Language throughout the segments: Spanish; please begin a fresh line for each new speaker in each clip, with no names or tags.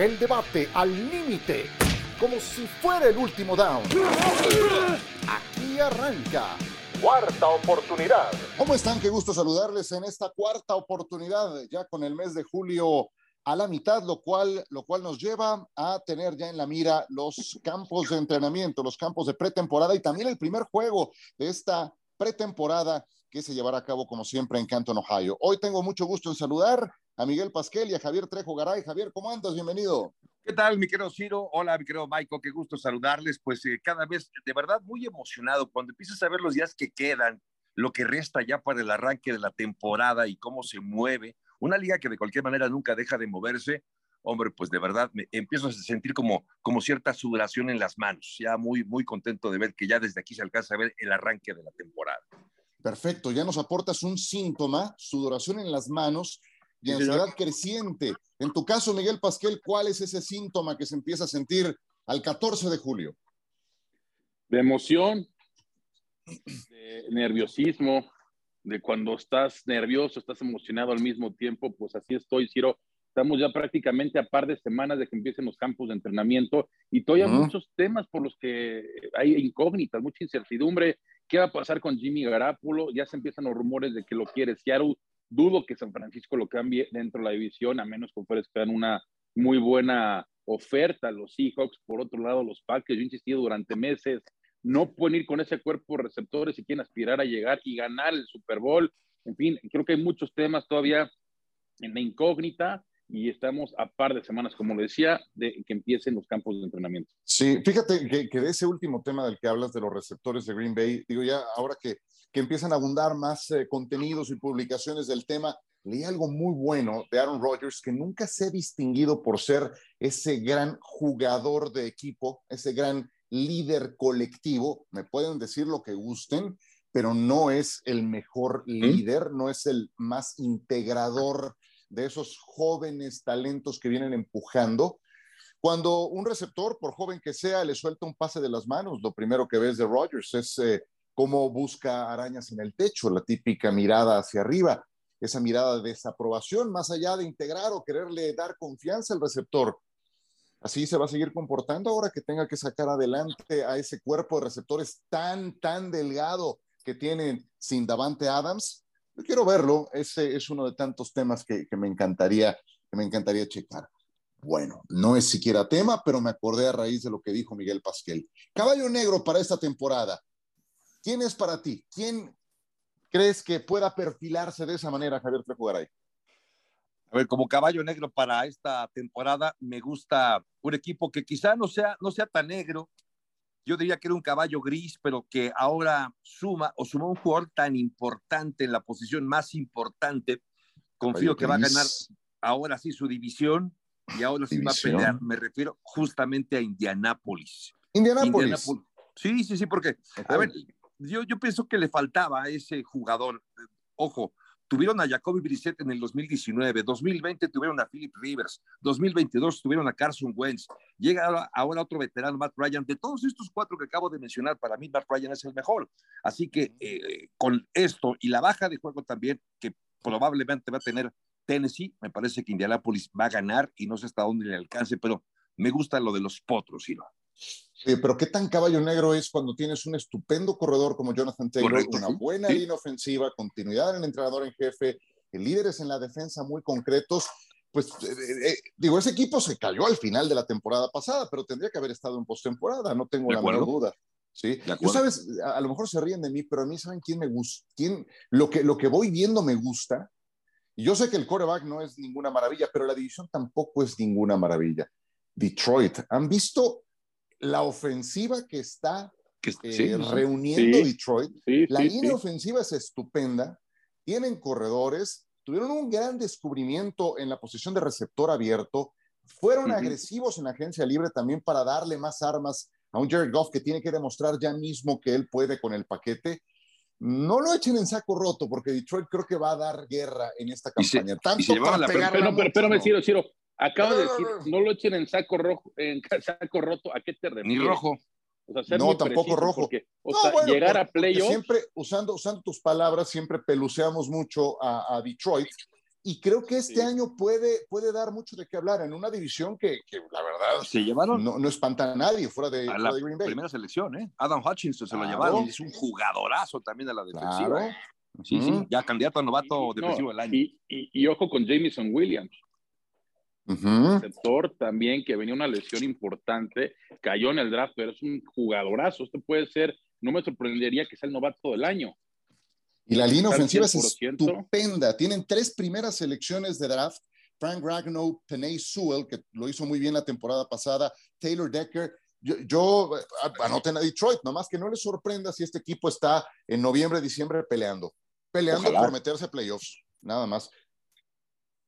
El debate al límite, como si fuera el último down. Aquí arranca. Cuarta oportunidad. ¿Cómo están? Qué gusto saludarles en esta cuarta oportunidad, ya con el mes de julio a la mitad, lo cual, lo cual nos lleva a tener ya en la mira los campos de entrenamiento, los campos de pretemporada y también el primer juego de esta pretemporada que se llevará a cabo como siempre en Canton, Ohio. Hoy tengo mucho gusto en saludar a Miguel Pasquel y a Javier Trejo Garay. Javier, ¿cómo andas? Bienvenido.
¿Qué tal, mi querido Ciro? Hola, mi querido Michael, qué gusto saludarles. Pues eh, cada vez, de verdad, muy emocionado cuando empiezas a ver los días que quedan, lo que resta ya para el arranque de la temporada y cómo se mueve. Una liga que de cualquier manera nunca deja de moverse. Hombre, pues de verdad me empiezo a sentir como, como cierta sudoración en las manos. Ya muy, muy contento de ver que ya desde aquí se alcanza a ver el arranque de la temporada.
Perfecto, ya nos aportas un síntoma, sudoración en las manos y ansiedad creciente. En tu caso, Miguel Pasquel, ¿cuál es ese síntoma que se empieza a sentir al 14 de julio?
De emoción, de nerviosismo, de cuando estás nervioso, estás emocionado al mismo tiempo, pues así estoy, Ciro. Estamos ya prácticamente a par de semanas de que empiecen los campos de entrenamiento y todavía muchos temas por los que hay incógnitas, mucha incertidumbre. ¿Qué va a pasar con Jimmy Garapolo? Ya se empiezan los rumores de que lo quiere Seattle. Dudo que San Francisco lo cambie dentro de la división, a menos que ofrezcan una muy buena oferta los Seahawks. Por otro lado, los Packers, yo he insistido durante meses, no pueden ir con ese cuerpo de receptores y quieren aspirar a llegar y ganar el Super Bowl. En fin, creo que hay muchos temas todavía en la incógnita y estamos a par de semanas, como le decía, de que empiecen los campos de entrenamiento.
Sí, fíjate que, de ese último tema del que hablas de los receptores de Green Bay, digo ya, ahora que, que empiezan a abundar más eh, contenidos y publicaciones del tema, leí algo muy bueno de Aaron Rodgers que nunca se ha distinguido por ser ese gran jugador de equipo, ese gran líder colectivo, me pueden decir lo que gusten, pero no es el mejor líder, no es el más integrador de esos jóvenes talentos que vienen empujando. Cuando un receptor, por joven que sea, le suelta un pase de las manos, lo primero que ves de Rodgers es eh, cómo busca arañas en el techo, la típica mirada hacia arriba, esa mirada de desaprobación, más allá de integrar o quererle dar confianza al receptor. Así se va a seguir comportando ahora que tenga que sacar adelante a ese cuerpo de receptores tan, tan delgado que tienen sin Davante Adams quiero verlo, ese es uno de tantos temas que, me encantaría, que me encantaría checar. Bueno, no es siquiera tema, pero me acordé a raíz de lo que dijo Miguel Pasquel. Caballo negro para esta temporada. ¿Quién es para ti? ¿Quién crees que pueda perfilarse de esa manera, Javier Trejo A
ver, como caballo negro para esta temporada, me gusta un equipo que quizá no sea, no sea tan negro, yo diría que era un caballo gris, pero que ahora suma o suma un jugador tan importante en la posición más importante. Confío que va a ganar ahora sí su división y ahora sí va a pelear. Me refiero justamente a Indianápolis.
Indianápolis.
Sí, sí, sí, porque, a ver, yo, yo pienso que le faltaba a ese jugador. Ojo, Tuvieron a Jacoby Brissett en el 2019, 2020 tuvieron a Philip Rivers, 2022 tuvieron a Carson Wentz, llega ahora, otro veterano, Matt Ryan. De todos estos cuatro que acabo de mencionar, para mí Matt Ryan es el mejor. Así que eh, con esto y la baja de juego también, que probablemente va a tener Tennessee, me parece que Indianapolis va a ganar y no sé hasta dónde le alcance, pero me gusta lo de los potros, ¿sí?
Sí, pero qué tan caballo negro es cuando tienes un estupendo corredor como Jonathan Taylor, una buena línea ofensiva, continuidad en el entrenador en jefe, líderes en la defensa muy concretos. Pues eh, eh, eh, digo, ese equipo se cayó al final de la temporada pasada, pero tendría que haber estado en postemporada, no tengo la menor duda. Sí, tú sabes, a, lo mejor se ríen de mí, pero a mí saben quién me gusta, quién, lo que, lo que voy viendo me gusta. Y yo sé que el coreback no es ninguna maravilla, pero la división tampoco es ninguna maravilla. Detroit, ¿han visto la ofensiva que está eh, reuniendo Detroit, la línea ofensiva es estupenda, tienen corredores, tuvieron un gran descubrimiento en la posición de receptor abierto, fueron agresivos en agencia libre también para darle más armas a un Jared Goff que tiene que demostrar ya mismo que él puede con el paquete. No lo echen en saco roto porque Detroit creo que va a dar guerra en esta campaña. Tanto
para pero, pero, pero, me Ciro, Ciro, Acaba de decir, no, lo echen en saco rojo, en saco roto, ¿a qué te refieres?
Ni rojo.
O sea, no, tampoco rojo.
o sea, llegar a playoff.
Siempre, usando, usando tus palabras, siempre peluceamos mucho a, Detroit, y creo que este año puede, puede dar mucho de qué hablar en una división que, que la verdad
se llevaron
no, no, espanta a nadie fuera de,
a
fuera
la
de Green Bay.
primera selección, ¿eh? Adam Hutchinson se lo llevaron, es un jugadorazo también a la defensiva.
Claro.
Sí, sí,
Ujú.
ya candidato a novato
Y-
defensivo
no,
del año.
Y, y- y ojo con Jameson Williams,
Ujú.
receptor también que venía una lesión importante, cayó en el draft, pero es un jugadorazo. Este puede ser, no me sorprendería que sea el novato del año.
Y la línea ofensiva es
100%.
estupenda. Tienen tres primeras selecciones de draft. Frank Ragnow, Penay Sewell, que lo hizo muy bien la temporada pasada, Taylor Decker. Yo, yo eh, anoten a Detroit, nomás que no les sorprenda si este equipo está en noviembre, diciembre peleando, peleando
Ojalá.
por meterse a playoffs, nada más.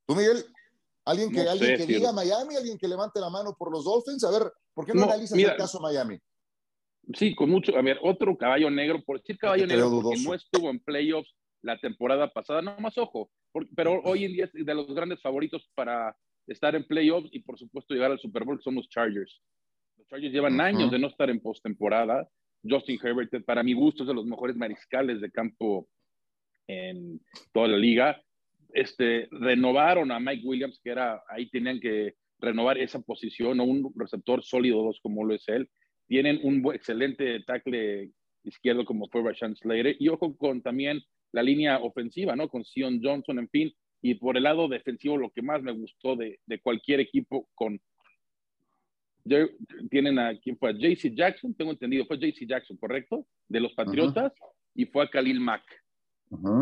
¿Tú, Miguel? ¿Alguien que,
No
alguien
sé,
que diga Miami? ¿Alguien que levante la mano por los Dolphins? A ver, ¿por qué no,
No,
analizas
mira,
el caso Miami?
Sí, con mucho. A ver, otro caballo negro, por decir caballo
Porque
negro, porque
dudoso.
no estuvo en playoffs la temporada pasada, no más ojo, por- pero hoy en día es de los grandes favoritos para estar en playoffs y por supuesto llegar al Super Bowl, que son los Chargers. Los Chargers llevan años de no estar en postemporada. Justin Herbert, para mi gusto, es de los mejores mariscales de campo en toda la liga. Este, renovaron a Mike Williams, que era, ahí tenían que renovar esa posición, o un receptor sólido dos como lo es él. Tienen un excelente tackle izquierdo como fue Rashan Slater. Y ojo con también la línea ofensiva, ¿no? Con Sion Johnson, en fin. Y por el lado defensivo, lo que más me gustó de, de cualquier equipo con... Tienen a, ¿quién fue? A JC Jackson, tengo entendido, fue JC Jackson, ¿correcto? De los Patriotas, y fue a Khalil Mack.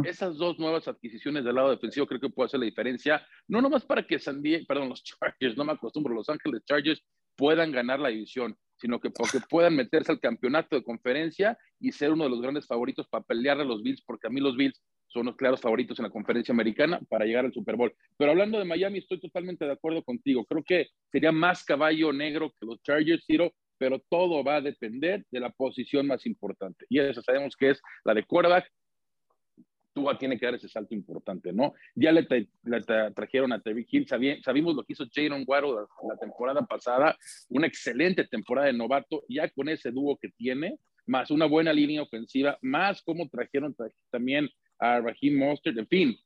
Esas dos nuevas adquisiciones del lado defensivo creo que puede hacer la diferencia, no nomás para que San Diego, perdón, los Chargers, no me acostumbro, Los Ángeles Chargers puedan ganar la división, sino que porque puedan meterse al campeonato de conferencia y ser uno de los grandes favoritos para pelear a los Bills, porque a mí los Bills son los claros favoritos en la conferencia americana para llegar al Super Bowl. Pero hablando de Miami, estoy totalmente de acuerdo contigo. Creo que sería más caballo negro que los Chargers, pero todo va a depender de la posición más importante. Y esa sabemos que es la de quarterback. Tua tiene que dar ese salto importante, ¿no? Ya le, tra- le tra- trajeron a Terry Hill, Sabi- sabimos lo que hizo Jaron Waddle la, la temporada pasada, una excelente temporada de novato, ya con ese dúo que tiene, más una buena línea ofensiva, más como trajeron tra- también a Raheem Mostert, en fin,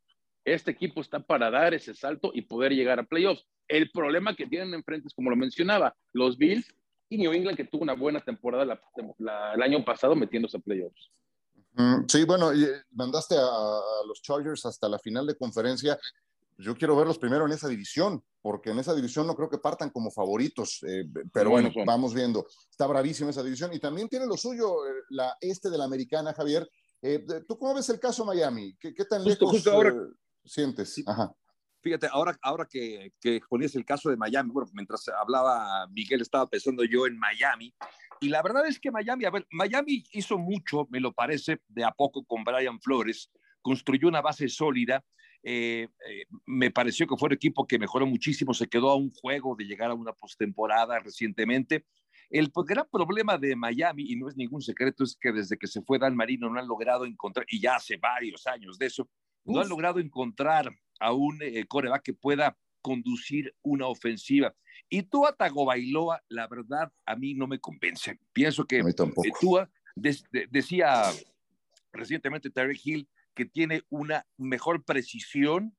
este equipo está para dar ese salto y poder llegar a playoffs. El problema que tienen enfrente es, como lo mencionaba, los Bills y New England, que tuvo una buena temporada la- la- el año pasado metiéndose a playoffs.
Mm, Sí, bueno, eh, mandaste a, a los Chargers hasta la final de conferencia. Yo quiero verlos primero en esa división, porque en esa división no creo que partan como favoritos, eh, pero
No,
bueno,
no son.
vamos viendo. Está bravísima esa división y también tiene lo suyo eh, la este de la americana, Javier. Eh, ¿Tú cómo ves el caso Miami? ¿Qué, qué tan
Justo-
lejos
justo ahora-
eh, sientes?
Sí.
Ajá.
Fíjate, ahora, ahora que, que ponías el caso de Miami, bueno, mientras hablaba Miguel, estaba pensando yo en Miami. Y la verdad es que Miami, a ver, Miami hizo mucho, me lo parece, de a poco con Brian Flores, construyó una base sólida. eh, eh, me pareció que fue un equipo que mejoró muchísimo, se quedó a un juego de llegar a una postemporada recientemente. El gran problema de Miami, y no es ningún secreto, es que desde que se fue Dan Marino no han logrado encontrar, y ya hace varios años de eso, no han logrado encontrar a un eh, coreback que pueda conducir una ofensiva. Y Tua Tagovailoa, la verdad, a mí no me convence. Pienso que eh, Tua de- decía recientemente Terry Hill que tiene una mejor precisión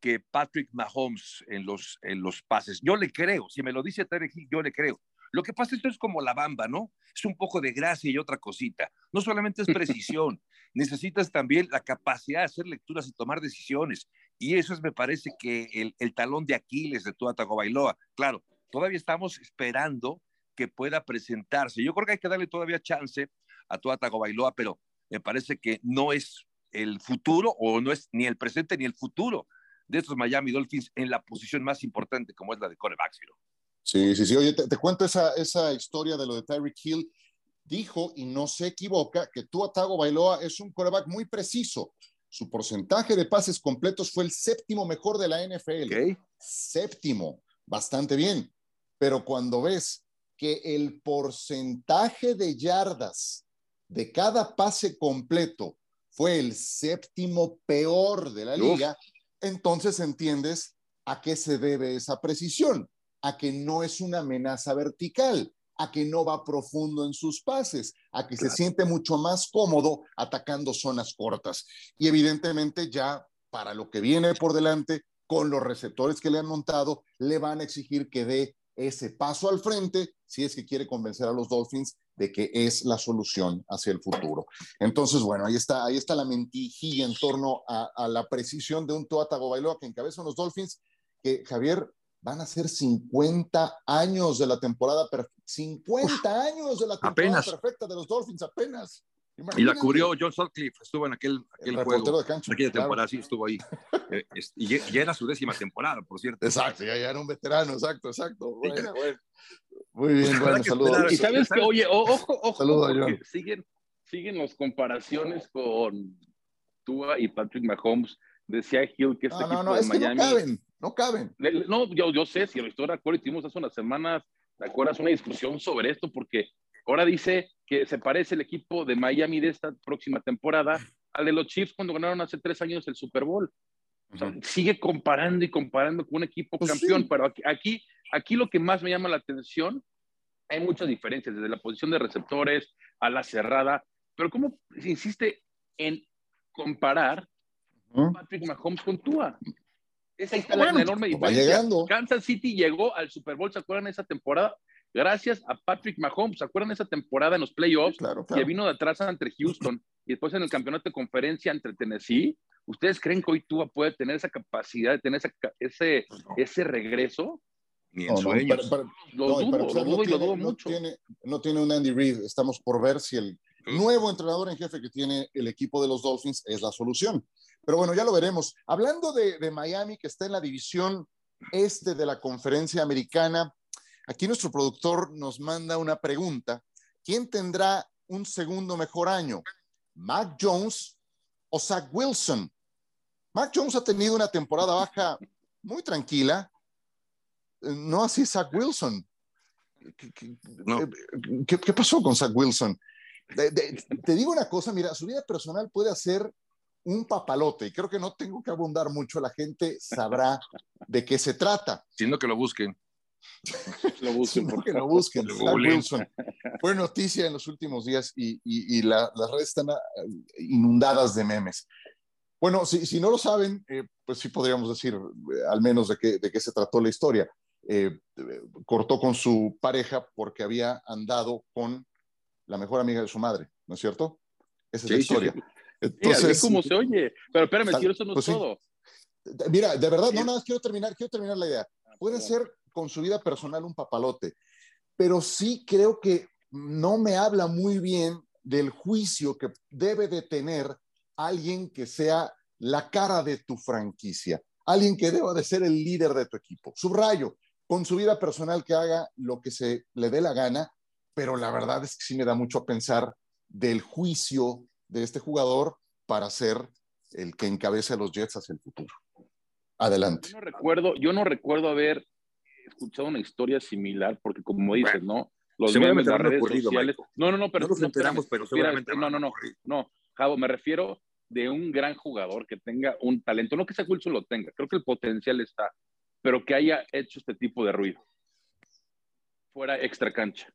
que Patrick Mahomes en los, en los pases. Yo le creo, si me lo dice Terry Hill, yo le creo. Lo que pasa es que es como la bamba, ¿no? Es un poco de gracia y otra cosita. No solamente es precisión, necesitas también la capacidad de hacer lecturas y tomar decisiones. Y eso es, me parece, que el, el talón de Aquiles de Tua Tagovailoa. Claro, todavía estamos esperando que pueda presentarse. Yo creo que hay que darle todavía chance a Tua Tagovailoa, pero me parece que no es el futuro o no es ni el presente ni el futuro de estos Miami Dolphins en la posición más importante como es la de coreback.
Sí, sí, sí. Oye, te, te cuento esa, esa historia de lo de Tyreek Hill. Dijo, y no se equivoca, que Tua Tagovailoa es un coreback muy preciso. Su porcentaje de pases completos fue el séptimo mejor de la NFL.
Okay.
Séptimo, bastante bien. Pero cuando ves que el porcentaje de yardas de cada pase completo fue el séptimo peor de la liga, Uf. entonces entiendes a qué se debe esa precisión, a que no es una amenaza vertical, a que no va profundo en sus pases, a que claro. se siente mucho más cómodo atacando zonas cortas. Y evidentemente ya para lo que viene por delante, con los receptores que le han montado, le van a exigir que dé ese paso al frente si es que quiere convencer a los Dolphins de que es la solución hacia el futuro. Entonces, bueno, ahí está, ahí está la mentijilla en torno a, la precisión de un Tua Tagovailoa que encabeza los Dolphins, que Javier van a ser 50 años de la temporada perfecta, 50 años de la temporada perfecta de los Dolphins apenas.
Y la cubrió John Sutcliffe, estuvo en aquel, aquel juego, de cancha, aquella temporada, sí, estuvo ahí. Eh, y ya era su décima temporada, por cierto.
Exacto, ya, era un veterano, exacto, exacto. Bueno, bueno. Muy bien, bueno, saludos.
Y sabes que, oye, ojo, ojo, saludos, siguen, siguen las comparaciones con Tua y Patrick Mahomes. Decía Hill que este
no, no, no, es Miami... Que no caben, no caben.
No, yo, yo sé, si lo estoy de acuerdo, hicimos hace unas semanas, ¿te acuerdas? Una discusión sobre esto, porque Ahora dice que se parece el equipo de Miami de esta próxima temporada al de los Chiefs cuando ganaron hace tres años el Super Bowl. sigue comparando y comparando con un equipo pues campeón, pero aquí, aquí, lo que más me llama la atención, hay muchas diferencias, desde la posición de receptores a la cerrada, pero cómo se insiste en comparar Patrick Mahomes con Tua. Esa es la enorme diferencia. Kansas City llegó al Super Bowl, ¿se acuerdan esa temporada? gracias a Patrick Mahomes. ¿Se acuerdan esa temporada en los playoffs que vino de atrás entre Houston y después en el campeonato de conferencia entre Tennessee? ¿Ustedes creen que hoy Tua puede tener esa capacidad de tener ese, ese regreso?
Ni en sueños.
lo dudo, lo dudo y lo dudo mucho.
Tiene, no tiene un Andy Reid. Estamos por ver si el nuevo entrenador en jefe que tiene el equipo de los Dolphins es la solución. Pero bueno, ya lo veremos. Hablando de, de Miami, que está en la división este de la conferencia americana, Aquí nuestro productor nos manda una pregunta. ¿Quién tendrá un segundo mejor año? ¿Mac Jones o Zach Wilson? Mac Jones ha tenido una temporada baja muy tranquila. Eh, no así Zach Wilson. ¿Qué, pasó con Zach Wilson? te digo una cosa, mira, su vida personal puede hacer un papalote y creo que no tengo que abundar mucho, la gente sabrá de qué se trata.
Siendo que lo busquen.
Lo busquen, porque lo busquen. Fue noticia en los últimos días y, las redes están ah, inundadas de memes. Bueno, si, si no lo saben, eh, pues sí podríamos decir eh, al menos de qué, de qué se trató la historia. Eh, cortó con su pareja porque había andado con la mejor amiga de su madre, ¿no es cierto? Esa es la historia.
Entonces, ¿cómo se oye? Pero espérame, quiero eso no es pues todo.
Mira, de verdad, no, nada, quiero terminar, quiero terminar la idea. Ah, Puede ser con su vida personal un papalote, pero sí creo que no me habla muy bien del juicio que debe de tener alguien que sea la cara de tu franquicia, alguien que deba de ser el líder de tu equipo. Subrayo, con su vida personal que haga lo que se le dé la gana, pero la verdad es que sí me da mucho a pensar del juicio de este jugador para ser el que encabece a los Jets hacia el futuro. Adelante.
Yo no recuerdo, yo no recuerdo haber escuchado una historia similar, porque como dices, ¿no?
Los memes, las redes sociales.
No, no, no, pero.
No nos enteramos, pero seguramente.
no, no, no. No, Javo, me refiero de un gran jugador que tenga un talento. No que ese Wilson lo tenga, creo que el potencial está, pero que haya hecho este tipo de ruido. Fuera extra cancha.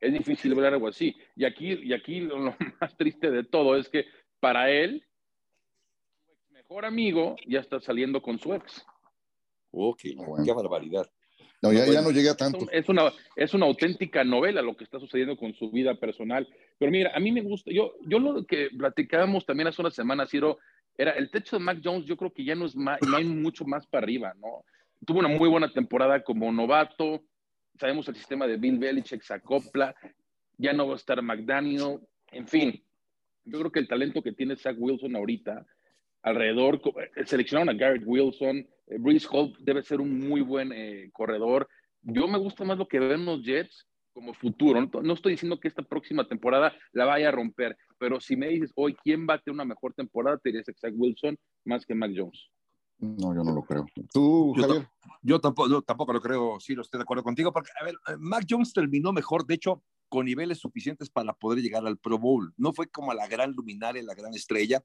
Es difícil ver algo así. Y aquí, y aquí lo, más triste de todo es que para él, su mejor amigo ya está saliendo con su ex.
Ok, qué barbaridad.
No, ya, ya no llega tanto.
Es una, es una auténtica novela lo que está sucediendo con su vida personal. Pero mira, a mí me gusta, yo, yo lo que platicábamos también hace unas semanas, Ciro, era el techo de Mac Jones, yo creo que ya no es más, no hay mucho más para arriba, ¿no? Tuvo una muy buena temporada como novato, sabemos el sistema de Bill Belichick se acopla, ya no va a estar McDaniel, en fin. Yo creo que el talento que tiene Zach Wilson ahorita, alrededor, eh, seleccionaron a Garrett Wilson, eh, Hall debe ser un muy buen eh, corredor. Yo me gusta más lo que ven los Jets como futuro. No, estoy diciendo que esta próxima temporada la vaya a romper, pero si me dices hoy quién va a tener una mejor temporada, te dirías Zach Wilson más que Mac Jones.
No, yo no lo creo. ¿Tú,
yo,
Javier?
Yo tampoco, tampoco lo creo, sí, lo estoy de acuerdo contigo, porque, a ver, Mac Jones terminó mejor, de hecho, con niveles suficientes para poder llegar al Pro Bowl. No fue como la gran luminaria, la gran estrella,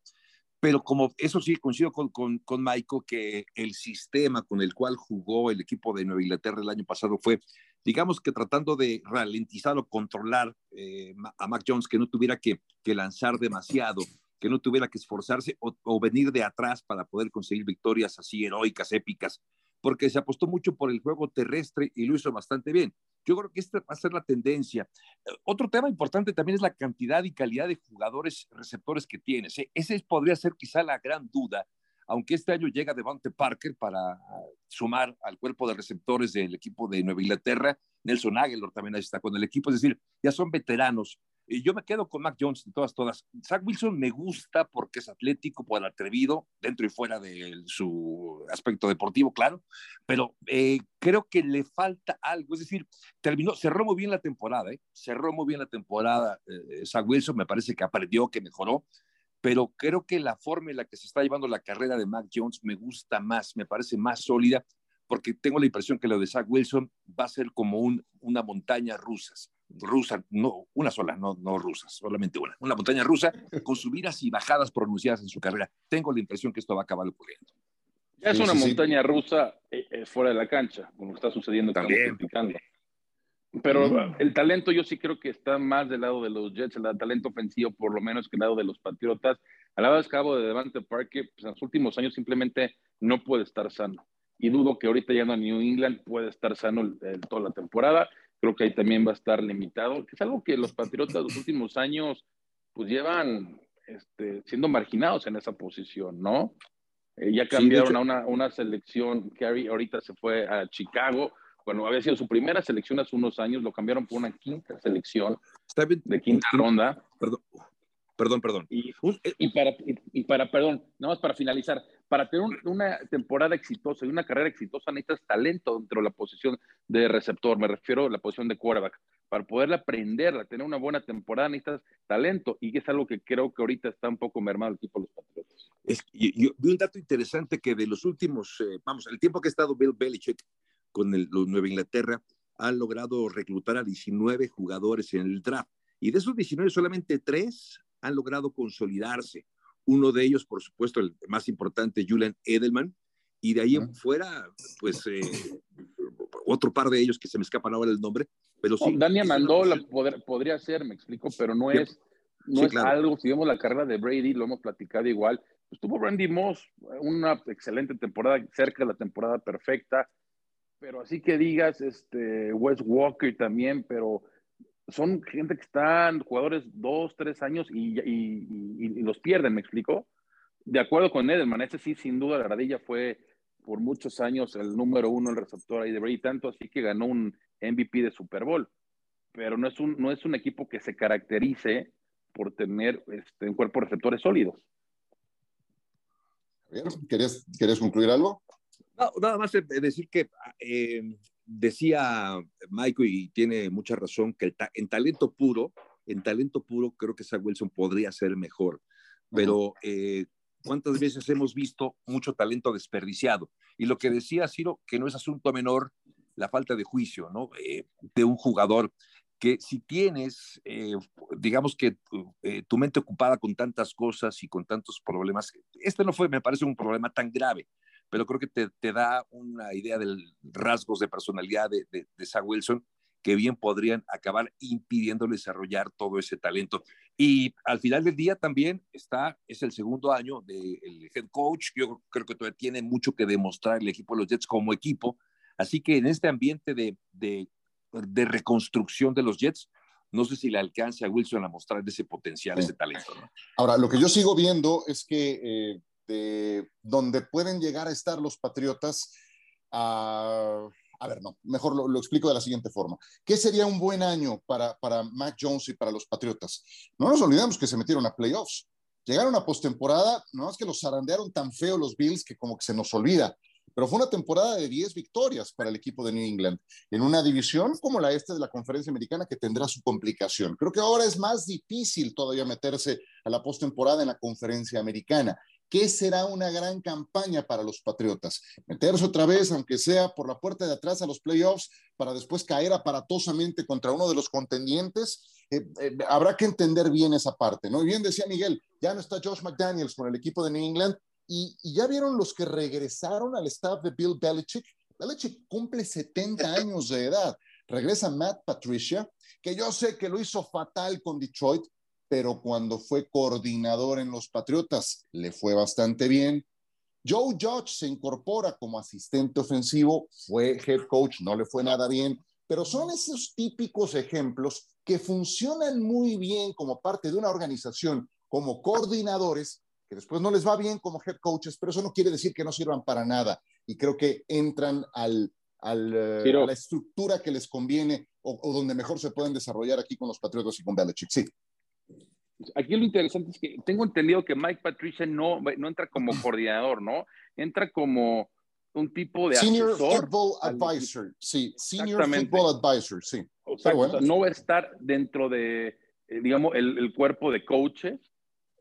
pero como eso sí, coincido con, con, con Michael que el sistema con el cual jugó el equipo de Nueva Inglaterra el año pasado fue, digamos que tratando de ralentizar o controlar eh, a Mac Jones, que no tuviera que, que lanzar demasiado, que no tuviera que esforzarse o, venir de atrás para poder conseguir victorias así heroicas, épicas, porque se apostó mucho por el juego terrestre y lo hizo bastante bien. Yo creo que esta va a ser la tendencia. Otro tema importante también es la cantidad y calidad de jugadores receptores que tienes. ¿eh? Ese podría ser quizá la gran duda aunque este año llega Devante Parker para sumar al cuerpo de receptores del equipo de Nueva Inglaterra, Nelson Aguilar también está con el equipo, es decir, ya son veteranos. Y yo me quedo con Mac Jones de todas, todas. Zach Wilson me gusta porque es atlético, por el atrevido, dentro y fuera de su aspecto deportivo, claro, pero eh, creo que le falta algo, es decir, terminó, cerró muy bien la temporada, ¿eh? cerró muy bien la temporada eh, Zach Wilson, me parece que aprendió, que mejoró, pero creo que la forma en la que se está llevando la carrera de Mac Jones me gusta más, me parece más sólida, porque tengo la impresión que lo de Zach Wilson va a ser como un, una montaña rusa, rusa, no, una sola, no, no rusa, solamente una, una montaña rusa con subidas y bajadas pronunciadas en su carrera. Tengo la impresión que esto va a acabar ocurriendo.
Ya es una montaña rusa eh, eh, fuera de la cancha, como está sucediendo
también.
Pero el talento yo sí creo que está más del lado de los Jets, el talento ofensivo por lo menos que el lado de los Patriotas. Al lado de cabo de Devante Parker, pues en los últimos años simplemente no puede estar sano. Y dudo que ahorita ya no New England puede estar sano toda la temporada. Creo que ahí también va a estar limitado, que es algo que los Patriotas los últimos años pues llevan este, siendo marginados en esa posición, ¿no? Eh, ya cambiaron a una, una selección, Kerry ahorita se fue a Chicago, bueno, había sido su primera selección hace unos años, lo cambiaron por una quinta selección de quinta ronda.
Perdón, perdón, perdón.
Y, y, para, y, para, perdón, nada más para finalizar, para tener una temporada exitosa y una carrera exitosa necesitas talento dentro de la posición de receptor, me refiero a la posición de quarterback. Para poderla aprenderla, tener una buena temporada necesitas talento y es algo que creo que ahorita está un poco mermado el equipo de los Patriotas.
Es, yo, vi un dato interesante que de los últimos, eh, vamos, el tiempo que ha estado Bill Belichick con el, Nueva Inglaterra, han logrado reclutar a 19 jugadores en el draft. Y de esos 19, solamente tres han logrado consolidarse. Uno de ellos, por supuesto, el más importante, Julian Edelman. Y de ahí en fuera, pues, eh, otro par de ellos que se me escapan ahora el nombre. Pero sí,
Dania Mandola podría ser, me explico, pero no es, no es algo. Si vemos la carrera de Brady, lo hemos platicado igual. Pues tuvo Randy Moss una excelente temporada, cerca de la temporada perfecta pero así que digas, este, Wes Walker también, pero son gente que están, jugadores dos, tres años y, y, los pierden, ¿me explico? De acuerdo con Edelman, ese sí, sin duda, la Radilla fue por muchos años el número uno, el receptor ahí de Brady, tanto así que ganó un MVP de Super Bowl. Pero no es un, no es un equipo que se caracterice por tener este, un cuerpo de receptores sólidos.
¿Querías, ¿Querías concluir algo?
nada más decir que eh, decía Michael y tiene mucha razón que en talento puro, en talento puro creo que Zach Wilson podría ser mejor, pero eh, ¿cuántas veces hemos visto mucho talento desperdiciado? Y lo que decía Ciro, que no es asunto menor la falta de juicio, ¿no? Eh, de un jugador que si tienes, digamos que tu mente ocupada con tantas cosas y con tantos problemas, este no fue, me parece, un problema tan grave, pero creo que te, te da una idea de rasgos de personalidad de, de, de Zach Wilson que bien podrían acabar impidiendo desarrollar todo ese talento. Y al final del día también está, es el segundo año del head coach, yo creo que todavía tiene mucho que demostrar el equipo de los Jets como equipo, así que en este ambiente de, de, de reconstrucción de los Jets, no sé si le alcance a Wilson a mostrar ese potencial, ese talento.
Ahora, lo que yo sigo viendo es que eh, de donde pueden llegar a estar los Patriotas. a ver, no, mejor lo, explico de la siguiente forma. ¿Qué sería un buen año para, para Mac Jones y para los Patriotas? No nos olvidemos que se metieron a playoffs. Llegaron a postemporada, no es que los zarandearon tan feo los Bills que como que se nos olvida pero fue una temporada de 10 victorias para el equipo de New England en una división como la este de la conferencia americana que tendrá su complicación. Creo que ahora es más difícil todavía meterse a la postemporada en la conferencia americana. ¿Qué será una gran campaña para los Patriotas? Meterse otra vez, aunque sea por la puerta de atrás a los playoffs, para después caer aparatosamente contra uno de los contendientes. Eh, eh, habrá que entender bien esa parte, ¿no? Y bien decía Miguel, ya no está Josh McDaniels con el equipo de New England y, y ya vieron los que regresaron al staff de Bill Belichick. Belichick cumple 70 años de edad. Regresa Matt Patricia, que yo sé que lo hizo fatal con Detroit, pero cuando fue coordinador en los Patriotas le fue bastante bien. Joe Judge se incorpora como asistente ofensivo, fue head coach, no le fue nada bien, pero son esos típicos ejemplos que funcionan muy bien como parte de una organización, como coordinadores, que después no les va bien como head coaches, pero eso no quiere decir que no sirvan para nada. Y creo que entran al, al, eh, a la estructura que les conviene o, o, donde mejor se pueden desarrollar aquí con los Patriotas y con Belichick. Sí.
Aquí lo interesante es que tengo entendido que Mike Patricia no, no entra como coordinador, ¿no? Entra como un tipo de
Senior
asesor
Football Advisor, sí. Senior Football Advisor, sí.
O sea, bueno. no va a estar dentro de, eh, digamos, el, el, cuerpo de coaches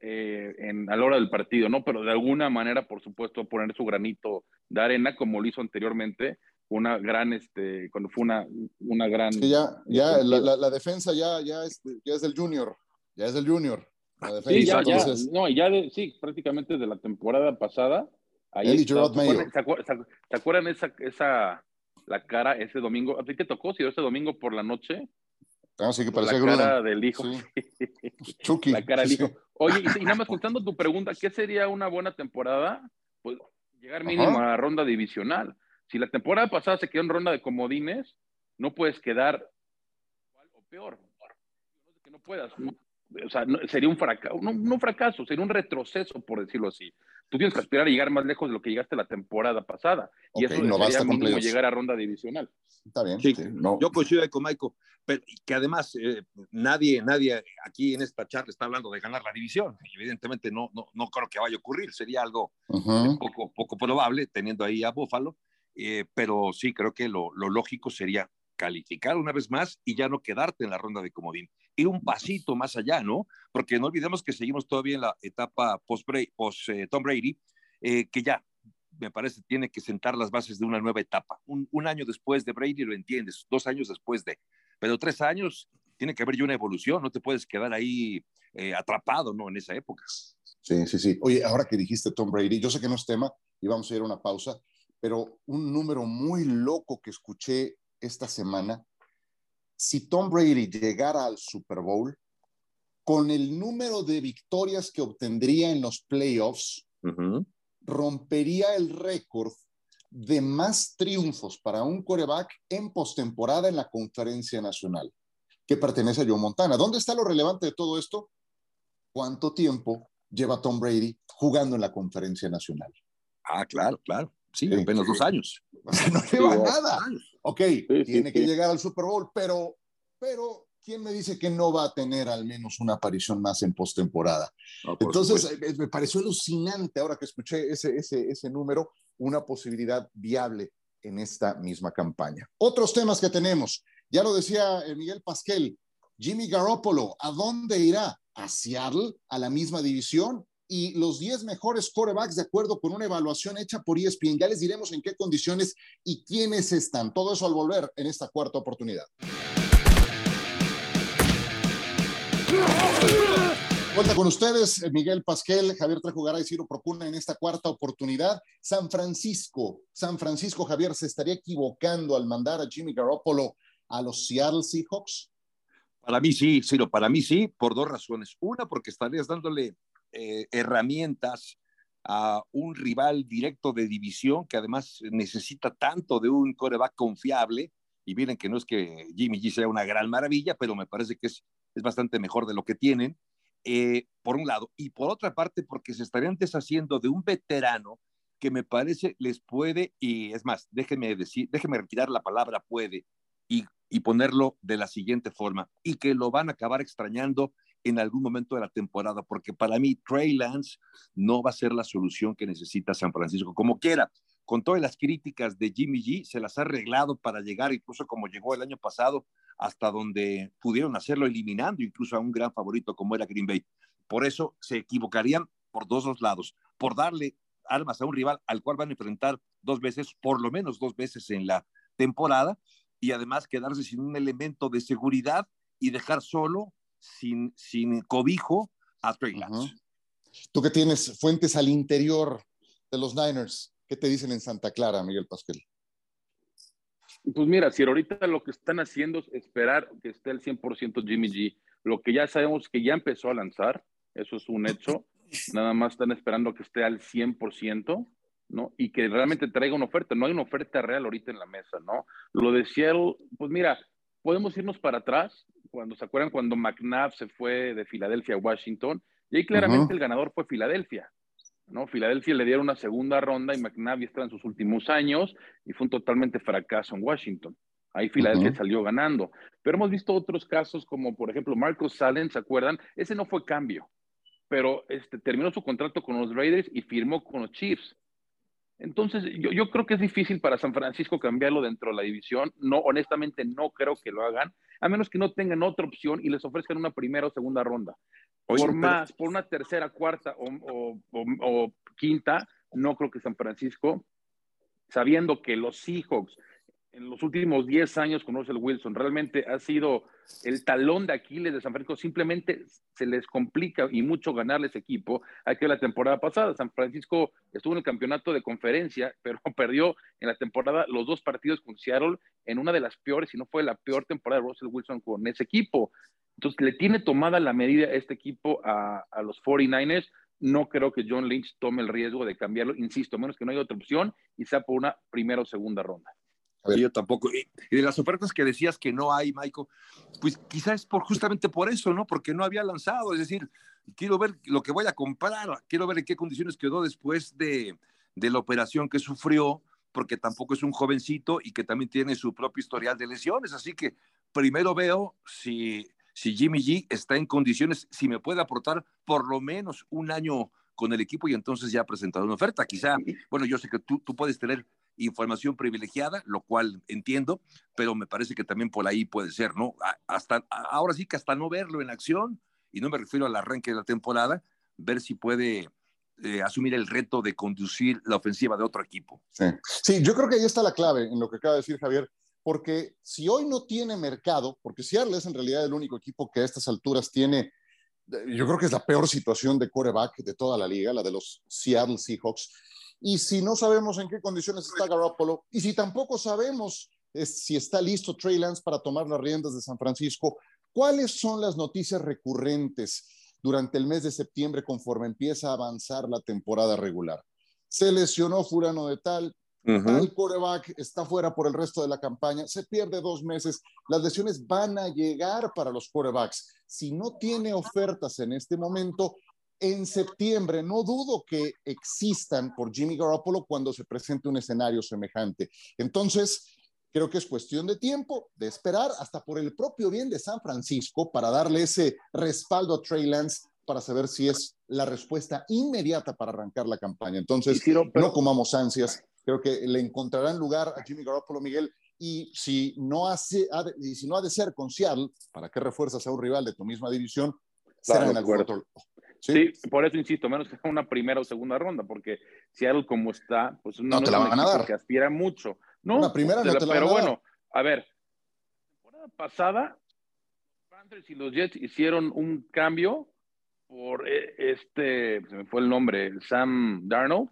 eh, en, a la hora del partido, ¿no? Pero de alguna manera, por supuesto, poner su granito de arena, como lo hizo anteriormente, una gran, este, cuando fue una, una gran...
Sí, ya, ya la, la, la, defensa ya, ya, es, ya es del junior, ya es del junior. La defensa,
sí, ya, entonces... ya, no, ya de, sí, prácticamente de la temporada pasada. Ahí
Mayo.
¿Se acuerdan, ¿Se acuerdan esa, esa, la cara ese domingo? ¿A ti te tocó, si ese domingo por la noche?
Ah, sí, que parecía
la cara Gruden. del hijo.
Sí. Chucky.
La cara del hijo. Oye, y, y, nada más contando tu pregunta, ¿qué sería una buena temporada? Pues llegar mínimo Ajá. a la ronda divisional. Si la temporada pasada se quedó en ronda de comodines, no puedes quedar igual o peor. Que no puedas. O sea, no, sería un fracaso, no, no, fracaso, sería un retroceso, por decirlo así. Tú tienes que aspirar a llegar más lejos de lo que llegaste la temporada pasada. Y
okay,
eso
no
sería
basta
mínimo llegar a ronda divisional.
Está bien.
Sí,
sí, no.
Yo coincido con Michael, pero que además eh, nadie, nadie aquí en esta charla está hablando de ganar la división. Evidentemente no, no, no creo que vaya a ocurrir, sería algo
Uh -huh.
poco, poco probable teniendo ahí a Buffalo, eh, pero sí creo que lo, lo lógico sería calificar una vez más y ya no quedarte en la ronda de comodín. Ir un pasito más allá, ¿no? Porque no olvidemos que seguimos todavía en la etapa post-Tom post, eh, Brady, eh, que ya, me parece, tiene que sentar las bases de una nueva etapa. Un, un, año después de Brady lo entiendes, dos años después de, pero tres años tiene que haber ya una evolución, no te puedes quedar ahí eh, atrapado, ¿no? En esa época.
Sí, sí, sí. Oye, ahora que dijiste Tom Brady, yo sé que no es tema y vamos a ir a una pausa, pero un número muy loco que escuché esta semana, si Tom Brady llegara al Super Bowl, con el número de victorias que obtendría en los playoffs,
uh -huh.
rompería el récord de más triunfos para un coreback en postemporada en la conferencia nacional, que pertenece a Joe Montana. ¿Dónde está lo relevante de todo esto? ¿Cuánto tiempo lleva Tom Brady jugando en la conferencia nacional?
Ah, claro, claro. Sí, sí apenas sí. dos años.
no lleva nada. Ok, sí, tiene que llegar al Super Bowl, pero, pero ¿quién me dice que no va a tener al menos una aparición más en postemporada? No, Entonces, supuesto. me pareció alucinante ahora que escuché ese, ese, ese número, una posibilidad viable en esta misma campaña. Otros temas que tenemos, ya lo decía eh, Miguel Pasquel, Jimmy Garoppolo, ¿a dónde irá? ¿A Seattle? ¿A la misma división? Y los 10 mejores corebacks de acuerdo con una evaluación hecha por ESPN. Ya les diremos en qué condiciones y quiénes están. Todo eso al volver en esta cuarta oportunidad. Cuenta con ustedes Miguel Pasquel, Javier Trejugaray y Ciro Procuna en esta cuarta oportunidad. San Francisco, San Francisco Javier se estaría equivocando al mandar a Jimmy Garoppolo a los Seattle Seahawks.
Para mí sí, Ciro, para mí sí, por dos razones. Una, porque estarías dándole eh, herramientas a un rival directo de división que además necesita tanto de un coreback confiable. Y miren que no es que Jimmy G sea una gran maravilla, pero me parece que es, es bastante mejor de lo que tienen, eh, por un lado. Y por otra parte, porque se estarían deshaciendo de un veterano que me parece les puede, y es más, déjenme decir, déjenme retirar la palabra puede y, y ponerlo de la siguiente forma, y que lo van a acabar extrañando en algún momento de la temporada, porque para mí Trey Lance no va a ser la solución que necesita San Francisco, como quiera. Con todas las críticas de Jimmy G, se las ha arreglado para llegar, incluso como llegó el año pasado, hasta donde pudieron hacerlo, eliminando incluso a un gran favorito como era Green Bay. Por eso se equivocarían por dos, dos lados, por darle armas a un rival al cual van a enfrentar dos veces, por lo menos dos veces en la temporada, y además quedarse sin un elemento de seguridad y dejar solo sin, sin cobijo a Trey Lance. Uh -huh.
Tú que tienes fuentes al interior de los Niners, ¿qué te dicen en Santa Clara, Miguel Pasquel?
Pues mira, si ahorita lo que están haciendo es esperar que esté el 100% Jimmy G, lo que ya sabemos que ya empezó a lanzar, eso es un hecho, nada más están esperando que esté al 100%, ¿no? Y que realmente traiga una oferta, no hay una oferta real ahorita en la mesa, ¿no? Lo de Seattle, pues mira, podemos irnos para atrás, cuando se acuerdan cuando McNabb se fue de Filadelfia a Washington, y ahí claramente el ganador fue Filadelfia, ¿no? Filadelfia le dieron una segunda ronda y McNabb está en sus últimos años y fue un totalmente fracaso en Washington. Ahí Filadelfia salió ganando. Pero hemos visto otros casos como, por ejemplo, Marcos Salen, ¿se acuerdan? Ese no fue cambio, pero este, terminó su contrato con los Raiders y firmó con los Chiefs. Entonces, yo, yo, creo que es difícil para San Francisco cambiarlo dentro de la división. No, honestamente, no creo que lo hagan, a menos que no tengan otra opción y les ofrezcan una primera o segunda ronda. por más, por una tercera, cuarta o, o, quinta, no creo que San Francisco, sabiendo que los Seahawks en los últimos 10 años con Russell Wilson realmente ha sido el talón de Aquiles de San Francisco. Simplemente se les complica y mucho ganarle ese equipo. Hay que la temporada pasada, San Francisco estuvo en el campeonato de conferencia, pero perdió en la temporada los dos partidos con Seattle en una de las peores, si no fue la peor temporada de Russell Wilson con ese equipo. Entonces, le tiene tomada la medida este equipo a, a los 49ers. No creo que John Lynch tome el riesgo de cambiarlo, insisto, menos que no haya otra opción y sea por una primera o segunda ronda.
Yo tampoco. Y, de las ofertas que decías que no hay, Michael, pues quizás es por, justamente por eso, ¿no? Porque no había lanzado. Es decir, quiero ver lo que voy a comprar, quiero ver en qué condiciones quedó después de, de la operación que sufrió, porque tampoco es un jovencito y que también tiene su propio historial de lesiones. Así que primero veo si, si Jimmy G está en condiciones, si me puede aportar por lo menos un año con el equipo y entonces ya presentar una oferta. Quizá, bueno, yo sé que tú, tú puedes tener información privilegiada, lo cual entiendo, pero me parece que también por ahí puede ser, ¿no? Hasta ahora sí que hasta no verlo en acción, y no me refiero al arranque de la temporada, ver si puede eh, asumir el reto de conducir la ofensiva de otro equipo.
Sí. sí, yo creo que ahí está la clave en lo que acaba de decir Javier, porque si hoy no tiene mercado, porque Seattle es en realidad el único equipo que a estas alturas tiene, yo creo que es la peor situación de coreback de toda la liga, la de los Seattle Seahawks, y si no sabemos en qué condiciones está Garoppolo, y si tampoco sabemos si está listo Trey Lance para tomar las riendas de San Francisco, ¿cuáles son las noticias recurrentes durante el mes de septiembre conforme empieza a avanzar la temporada regular? Se lesionó Furano de tal, el coreback está fuera por el resto de la campaña, se pierde dos meses, las lesiones van a llegar para los corebacks. Si no tiene ofertas en este momento, en septiembre. No dudo que existan por Jimmy Garoppolo cuando se presente un escenario semejante. Entonces, creo que es cuestión de tiempo, de esperar hasta por el propio bien de San Francisco para darle ese respaldo a Trey Lance para saber si es la respuesta inmediata para arrancar la campaña. Entonces, no comamos ansias. Creo que le encontrarán lugar a Jimmy Garoppolo, Miguel, y si no, hace, y si no ha de ser con Seattle, ¿para qué refuerzas a un rival de tu misma división? será en algún otro,
¿Sí? por eso insisto, menos que una primera o segunda ronda, porque si algo como está, pues
no, te la van a dar.
Que aspira mucho. No,
una primera no te la
Pero bueno, a ver, la temporada pasada, Panthers y los Jets hicieron un cambio por eh, este, se me fue el nombre, Sam Darnold,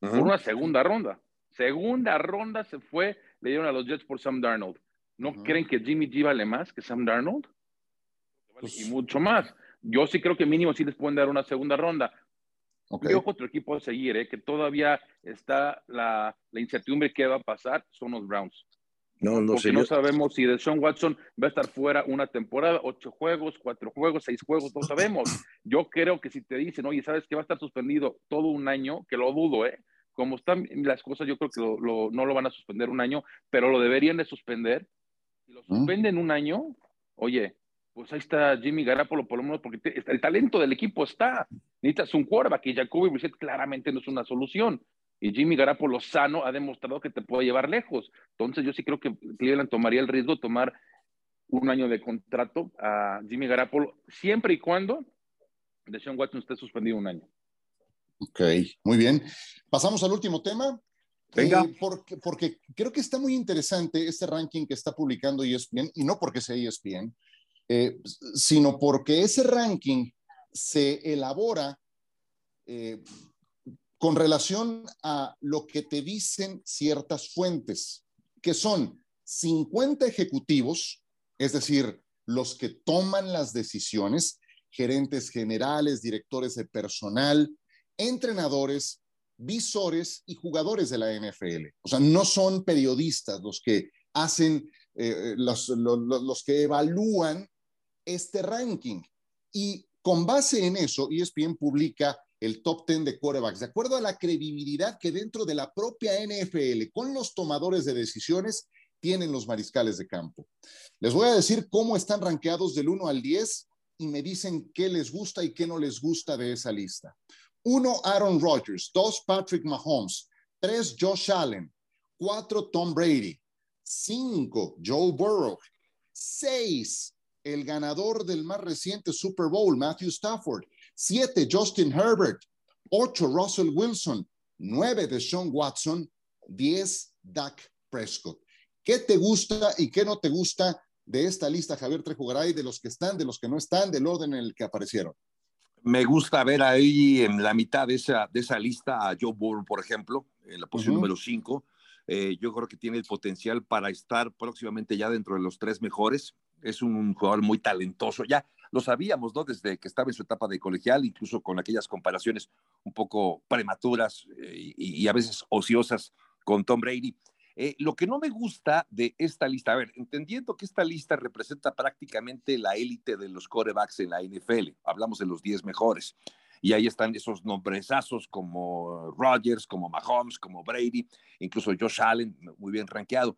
por una segunda ronda. Segunda ronda se fue, le dieron a los Jets por Sam Darnold. ¿No creen que Jimmy G vale más que Sam Darnold? Pues y mucho más yo sí creo que mínimo sí les pueden dar una segunda ronda. Okay. Y otro equipo a seguir, ¿eh? que todavía está la, la, incertidumbre que va a pasar, son los Browns. No, no Porque no sabemos si Sean Watson va a estar fuera una temporada, ocho juegos, cuatro juegos, seis juegos, no sabemos. Yo creo que si te dicen, oye, ¿sabes que va a estar suspendido todo un año? Que lo dudo, ¿eh? Como están las cosas, yo creo que lo, no lo van a suspender un año, pero lo deberían de suspender. Si lo suspenden un año, oye, pues ahí está Jimmy Garapolo, por lo menos porque el talento del equipo está. Necesitas un quarterback y Jacoby Brissett claramente no es una solución. Y Jimmy Garapolo sano ha demostrado que te puede llevar lejos. Entonces yo sí creo que Cleveland tomaría el riesgo de tomar un año de contrato a Jimmy Garapolo, siempre y cuando Deshaun Watson esté suspendido un año.
Ok, muy bien. Pasamos al último tema. Venga. Eh, porque, porque, creo que está muy interesante este ranking que está publicando ESPN, y no porque sea ESPN, eh, sino porque ese ranking se elabora eh, con relación a lo que te dicen ciertas fuentes, que son 50 ejecutivos, es decir, los que toman las decisiones, gerentes generales, directores de personal, entrenadores, visores y jugadores de la NFL. O sea, no son periodistas los que hacen, eh, los, los, que evalúan este ranking. Y con base en eso, ESPN publica el top 10 de quarterbacks, de acuerdo a la credibilidad que dentro de la propia NFL, con los tomadores de decisiones, tienen los mariscales de campo. Les voy a decir cómo están rankeados del 1 al 10 y me dicen qué les gusta y qué no les gusta de esa lista. Uno, Aaron Rodgers. Dos, Patrick Mahomes. Tres, Josh Allen. Cuatro, Tom Brady. Cinco, Joe Burrow. Seis, el ganador del más reciente Super Bowl, Matthew Stafford. Siete, Justin Herbert. Ocho, Russell Wilson. Nueve, Deshaun Watson. Diez, Dak Prescott. ¿Qué te gusta y qué no te gusta de esta lista, Javier Trejugaray, de los que están, de los que no están, del orden en el que aparecieron?
Me gusta ver ahí en la mitad de esa, de esa lista a Joe Burrow, por ejemplo, en la posición número 5. Eh, yo creo que tiene el potencial para estar próximamente ya dentro de los tres mejores. Es un jugador muy talentoso. Ya lo sabíamos, ¿no? Desde que estaba en su etapa de colegial, incluso con aquellas comparaciones un poco prematuras eh, y, a veces ociosas con Tom Brady. Eh, lo que no me gusta de esta lista, a ver, entendiendo que esta lista representa prácticamente la élite de los corebacks en la NFL, hablamos de los 10 mejores, y ahí están esos nombresazos como Rodgers, como Mahomes, como Brady, incluso Josh Allen, muy bien rankeado.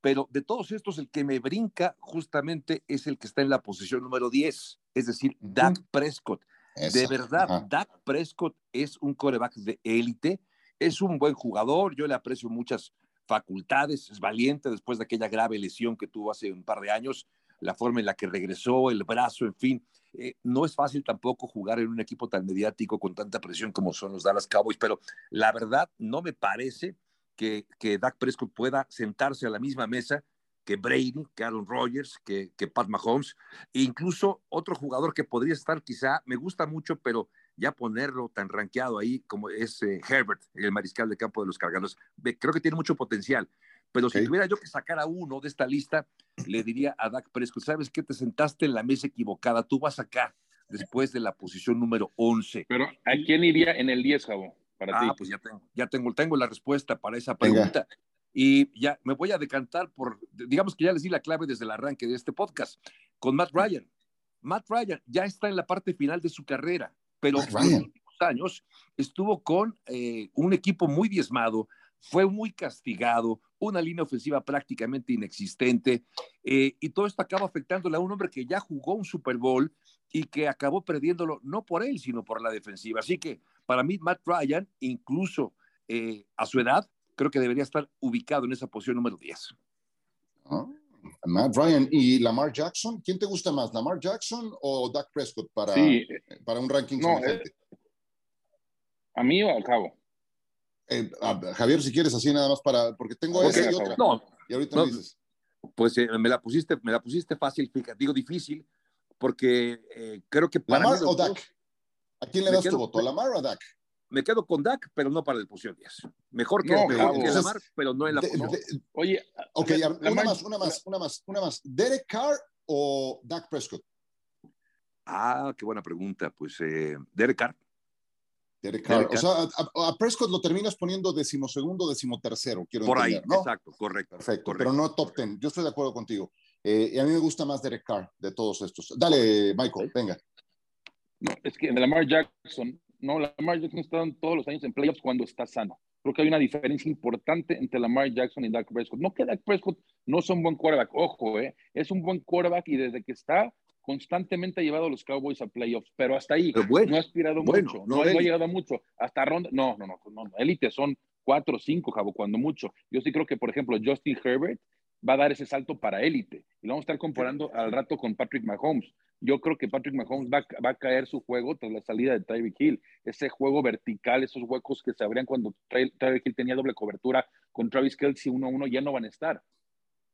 Pero de todos estos, el que me brinca justamente es el que está en la posición número 10, es decir, Dak Prescott. De verdad, Dak Prescott es un coreback de élite, es un buen jugador, yo le aprecio muchas facultades, es valiente después de aquella grave lesión que tuvo hace un par de años, la forma en la que regresó, el brazo, en fin. Eh, no es fácil tampoco jugar en un equipo tan mediático con tanta presión como son los Dallas Cowboys, pero la verdad no me parece que, que Dak Prescott pueda sentarse a la misma mesa que Brady, que Aaron Rodgers, que, que Pat Mahomes, e incluso otro jugador que podría estar quizá, me gusta mucho, pero ya ponerlo tan rankeado ahí como es eh, Herbert, el mariscal de campo de los cargados, creo que tiene mucho potencial. Pero si tuviera yo que sacar a uno de esta lista, le diría a Dak Prescott, ¿sabes qué? Te sentaste en la mesa equivocada, tú vas acá después de la posición número 11.
Pero ¿a quién iría en el 10, Jabo?
Para ah, pues ya tengo, ya tengo, tengo la respuesta para esa pregunta. Y ya me voy a decantar por, digamos que ya les di la clave desde el arranque de este podcast, con Matt Ryan. Matt Ryan ya está en la parte final de su carrera pero en los últimos años estuvo con eh, un equipo muy diezmado, fue muy castigado, una línea ofensiva prácticamente inexistente, eh, y todo esto acaba afectándole a un hombre que ya jugó un Super Bowl y que acabó perdiéndolo no por él, sino por la defensiva. Así que para mí, Matt Ryan, incluso eh, a su edad, creo que debería estar ubicado en esa posición número 10.
Matt Ryan y Lamar Jackson. ¿Quién te gusta más, Lamar Jackson o Dak Prescott para, para un ranking no, eh,
¿A mí o al cabo?
Eh, Javier, si quieres así nada más para, porque tengo esa y otra. No, y ahorita me dices.
Pues eh, me, la pusiste, me la pusiste fácil, digo difícil, porque creo que
para ¿Lamar o Dak? ¿A quién le das tu voto, ¿Lamar o Dak?
me quedo con Dak, pero no para el posición 10. Mejor que, no, Lamar, pero no en la posición.
Oye, ok, una más, una más, una más, una más. ¿Derek Carr o Dak Prescott?
Ah, qué buena pregunta. Pues eh, Derek Carr.
Derek Carr. O sea, a, Prescott lo terminas poniendo decimosegundo, decimotercero, quiero
Por
ahí,
¿no? exacto, correcto.
Perfecto, pero no top ten. Yo estoy de acuerdo contigo. Eh, y a mí me gusta más Derek Carr de todos estos. Dale, Michael, venga.
No, es que de Lamar Jackson no, Lamar Jackson está todos los años en playoffs cuando está sano. Creo que hay una diferencia importante entre Lamar Jackson y Dak Prescott. No que Dak Prescott no es un buen quarterback, ojo, ¿eh? es un buen quarterback y desde que está constantemente ha llevado a los Cowboys a playoffs, pero hasta ahí no ha aspirado mucho, no, ha llegado mucho, hasta ronda, no, no, no, no, élite son cuatro o cinco, Jabo, cuando mucho. Yo sí creo que, por ejemplo, Justin Herbert va a dar ese salto para élite. Y lo vamos a estar comparando al rato con Patrick Mahomes. Yo creo que Patrick Mahomes va, va, a caer su juego tras la salida de Tyreek Hill. Ese juego vertical, esos huecos que se abrían cuando Tyreek Hill tenía doble cobertura con Travis Kelsey 1-1 ya no van a estar.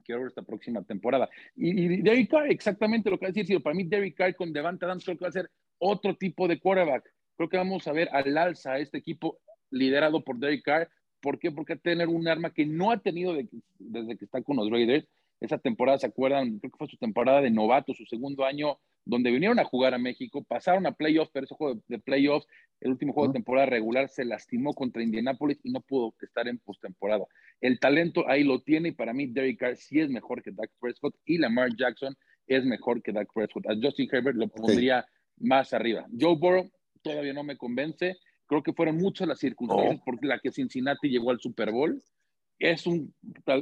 Quiero ver esta próxima temporada. Y, y Derek Carr, exactamente lo que va a decir. Para mí, Derek Carr con Devante Adams creo que va a ser otro tipo de quarterback. Creo que vamos a ver al alza a este equipo liderado por Derek Carr ¿Por qué? Porque tener un arma que no ha tenido desde que está con los Raiders. Esa temporada, ¿se acuerdan? Creo que fue su temporada de novato, su segundo año, donde vinieron a jugar a México, pasaron a playoffs, pero ese juego de, playoffs, el último juego de temporada regular, se lastimó contra Indianapolis y no pudo estar en postemporada. El talento ahí lo tiene y para mí Derek Carr sí es mejor que Dak Prescott y Lamar Jackson es mejor que Dak Prescott. A Justin Herbert lo pondría más arriba. Joe Burrow todavía no me convence. Creo que fueron muchas las circunstancias por la que Cincinnati llegó al Super Bowl. Es un,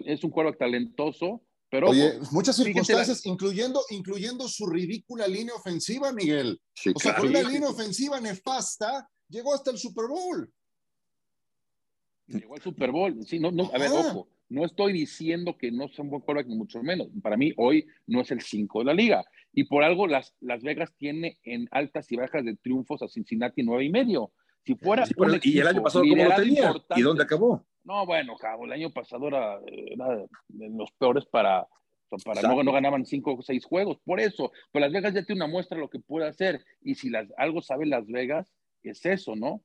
es un jugador talentoso, pero
Oye, muchas circunstancias, incluyendo, incluyendo su ridícula línea ofensiva, Miguel. o sea, con una línea ofensiva nefasta, llegó hasta el Super Bowl.
Llegó al Super Bowl. Sí, no, no, a ver, ojo, no estoy diciendo que no sea un buen quarterback, ni mucho menos. Para mí, hoy no es el 5 de la liga. Y por algo, las, las Vegas tiene en altas y bajas de triunfos a Cincinnati nueve y medio. Si fuera.
y el año pasado, ¿cómo lo tenía? ¿Y dónde acabó?
No, bueno, cabo, el año pasado era, de los peores para. para no, no, ganaban cinco o seis juegos. Por eso, pues Las Vegas ya tiene una muestra de lo que puede hacer. Y si las, algo sabe Las Vegas, es eso, ¿no?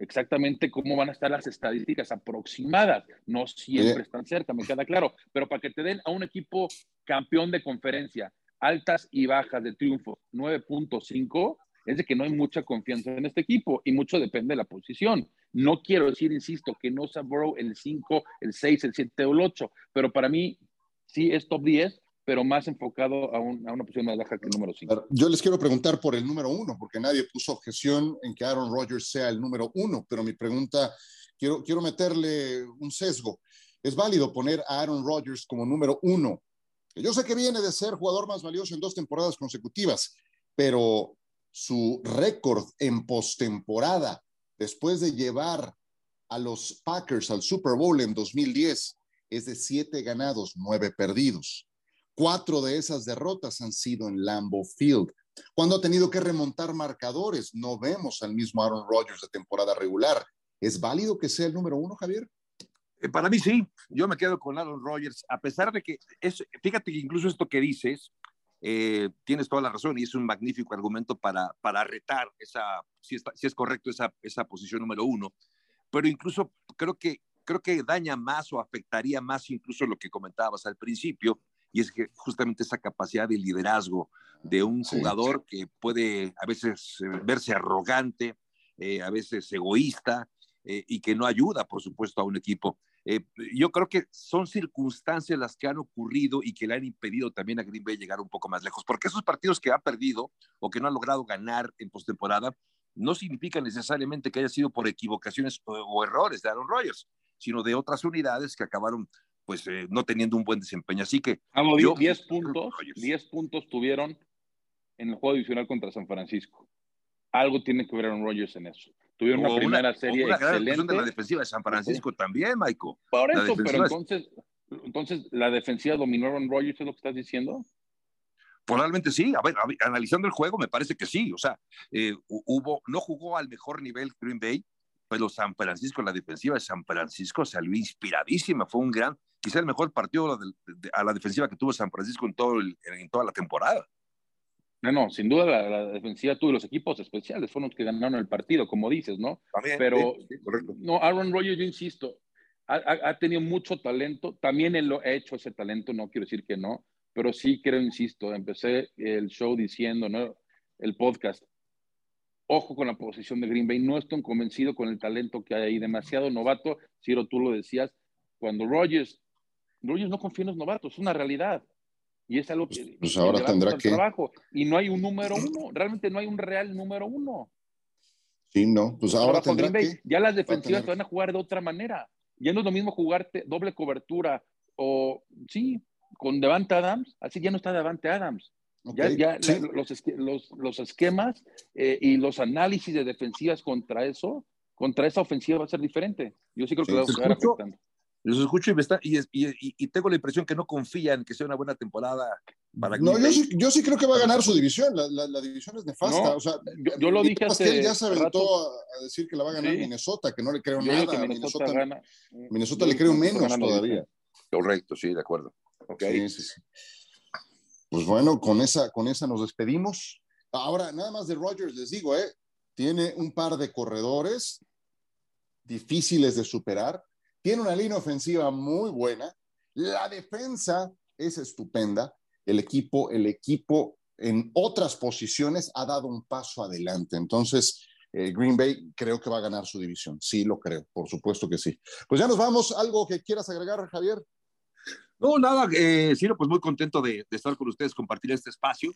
exactamente cómo van a estar las estadísticas aproximadas. No siempre están cerca, me queda claro, pero para que te den a un equipo campeón de conferencia, altas y bajas de triunfo, 9.5, es de que no hay mucha confianza en este equipo y mucho depende de la posición. No quiero decir, insisto, que no sea Burrow el 5, el 6, el 7 o el 8, pero para mí sí es top 10 pero más enfocado a, una posición más baja que el número 5.
Yo les quiero preguntar por el número 1, porque nadie puso objeción en que Aaron Rodgers sea el número 1, pero mi pregunta, quiero, quiero meterle un sesgo. ¿Es válido poner a Aaron Rodgers como número 1? Yo sé que viene de ser jugador más valioso en dos temporadas consecutivas, pero su récord en postemporada, después de llevar a los Packers al Super Bowl en 2010, es de siete ganados, nueve perdidos. Cuatro de esas derrotas han sido en Lambeau Field. Cuando ha tenido que remontar marcadores, no vemos al mismo Aaron Rodgers de temporada regular. ¿Es válido que sea el número uno, Javier?
Eh, para mí sí, yo me quedo con Aaron Rodgers, a pesar de que, es, fíjate que incluso esto que dices, eh, tienes toda la razón y es un magnífico argumento para, para retar esa, si, si es correcto esa, esa posición número uno, pero incluso creo que, creo que daña más o afectaría más incluso lo que comentabas al principio, y es que justamente esa capacidad de liderazgo de un jugador que puede a veces eh, verse arrogante, eh, a veces egoísta eh, y que no ayuda, por supuesto, a un equipo. Yo creo que son circunstancias las que han ocurrido y que le han impedido también a Green Bay llegar un poco más lejos, porque esos partidos que ha perdido o que no ha logrado ganar en postemporada no significa necesariamente que haya sido por equivocaciones o, o errores de Aaron Rodgers, sino de otras unidades que acabaron pues eh, no teniendo un buen desempeño. Así que...
10 puntos, 10 puntos tuvieron en el juego divisional contra San Francisco. Algo tiene que ver Aaron Rodgers en eso. Tuvieron una primera serie una excelente.
de la defensiva de San Francisco también, Michael.
Por eso, pero entonces, entonces, ¿la defensiva dominó Aaron Rodgers, es lo que estás diciendo?
Probablemente sí. A ver, analizando el juego, me parece que sí. O sea, eh, hubo, no jugó al mejor nivel Green Bay, pero San Francisco, la defensiva de San Francisco salió inspiradísima. Fue un gran, quizá el mejor partido a la defensiva que tuvo San Francisco en, todo en toda la temporada.
No, no, sin duda la, defensiva tuvo los equipos especiales, fueron los que ganaron el partido, como dices, ¿no? Pero, no, Aaron Rodgers, yo insisto, ha, tenido mucho talento, también él lo ha hecho ese talento, no quiero decir que no, pero sí creo, insisto, empecé el show diciendo, ¿no? El podcast, ojo con la posición de Green Bay, no estoy convencido con el talento que hay ahí, demasiado novato, Ciro, tú lo decías, cuando Rodgers Rogers no confía en los novatos, es una realidad. Y es algo que.
Pues, pues ahora tendrá que.
Trabajo. Y no hay un número uno, realmente no hay un real número uno.
Sí, no, pues ahora tendrá que.
Ya las defensivas van a jugar de otra manera. Ya no es lo mismo jugarte doble cobertura o, sí, con Devante Adams, así ya no está Devante Adams. Ya, ya los, los, los, esquemas eh, y los análisis de defensivas contra eso, contra esa ofensiva va a ser diferente. Yo sí creo que va a estar afectando.
Los escucho y, me está, y, y, y, tengo la impresión que no confían que sea una buena temporada para
No, yo sí, yo sí, creo que va a ganar su división. La, la, división es nefasta. o sea,
yo, lo dije hace
ya se aventó a decir que la va a ganar Minnesota, que no le creo nada. Minnesota, Minnesota, Minnesota le creo menos todavía.
Correcto, sí, de acuerdo. Okay. Sí, sí,
Pues bueno, con esa, con esa nos despedimos. Ahora, nada más de Rogers, les digo, ¿eh? tiene un par de corredores difíciles de superar tiene una línea ofensiva muy buena, la defensa es estupenda, el equipo, el equipo en otras posiciones ha dado un paso adelante. Entonces, eh, Green Bay creo que va a ganar su división. Sí, lo creo, por supuesto que sí. Pues ya nos vamos. ¿Algo que quieras agregar, Javier?
No, nada, eh, Ciro, pues muy contento de, estar con ustedes, compartir este espacio.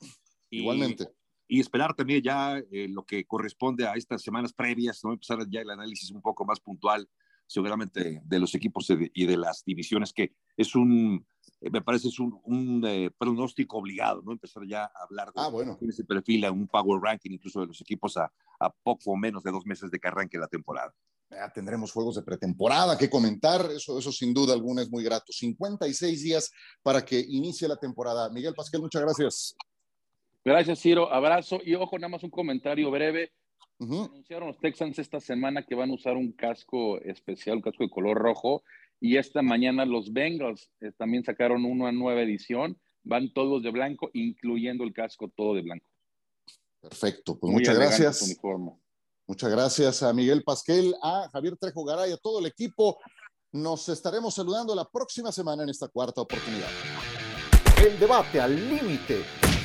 Igualmente.
Y esperar también ya eh, lo que corresponde a estas semanas previas, ¿no? Empezar ya el análisis un poco más puntual, seguramente de los equipos y de las divisiones, que es un, eh, me parece es un, eh, pronóstico obligado, ¿no? Empezar ya a hablar de
ah, bueno.
quién se perfila un power ranking incluso de los equipos a, a poco menos de dos meses de que arranque la temporada.
Ya tendremos juegos de pretemporada que comentar, eso, eso sin duda alguna es muy grato. 56 días para que inicie la temporada. Miguel Pasquel, muchas gracias.
Gracias, Ciro. Abrazo. Y ojo, nada más un comentario breve. Anunciaron los Texans esta semana que van a usar un casco especial, un casco de color rojo, y esta mañana los Bengals eh, también sacaron una nueva edición. Van todos de blanco, incluyendo el casco todo de blanco.
Perfecto, pues muchas gracias. Muchas gracias a Miguel Pasquel, a Javier Trejo Garay, a todo el equipo. Nos estaremos saludando la próxima semana en esta cuarta oportunidad.
El debate al límite,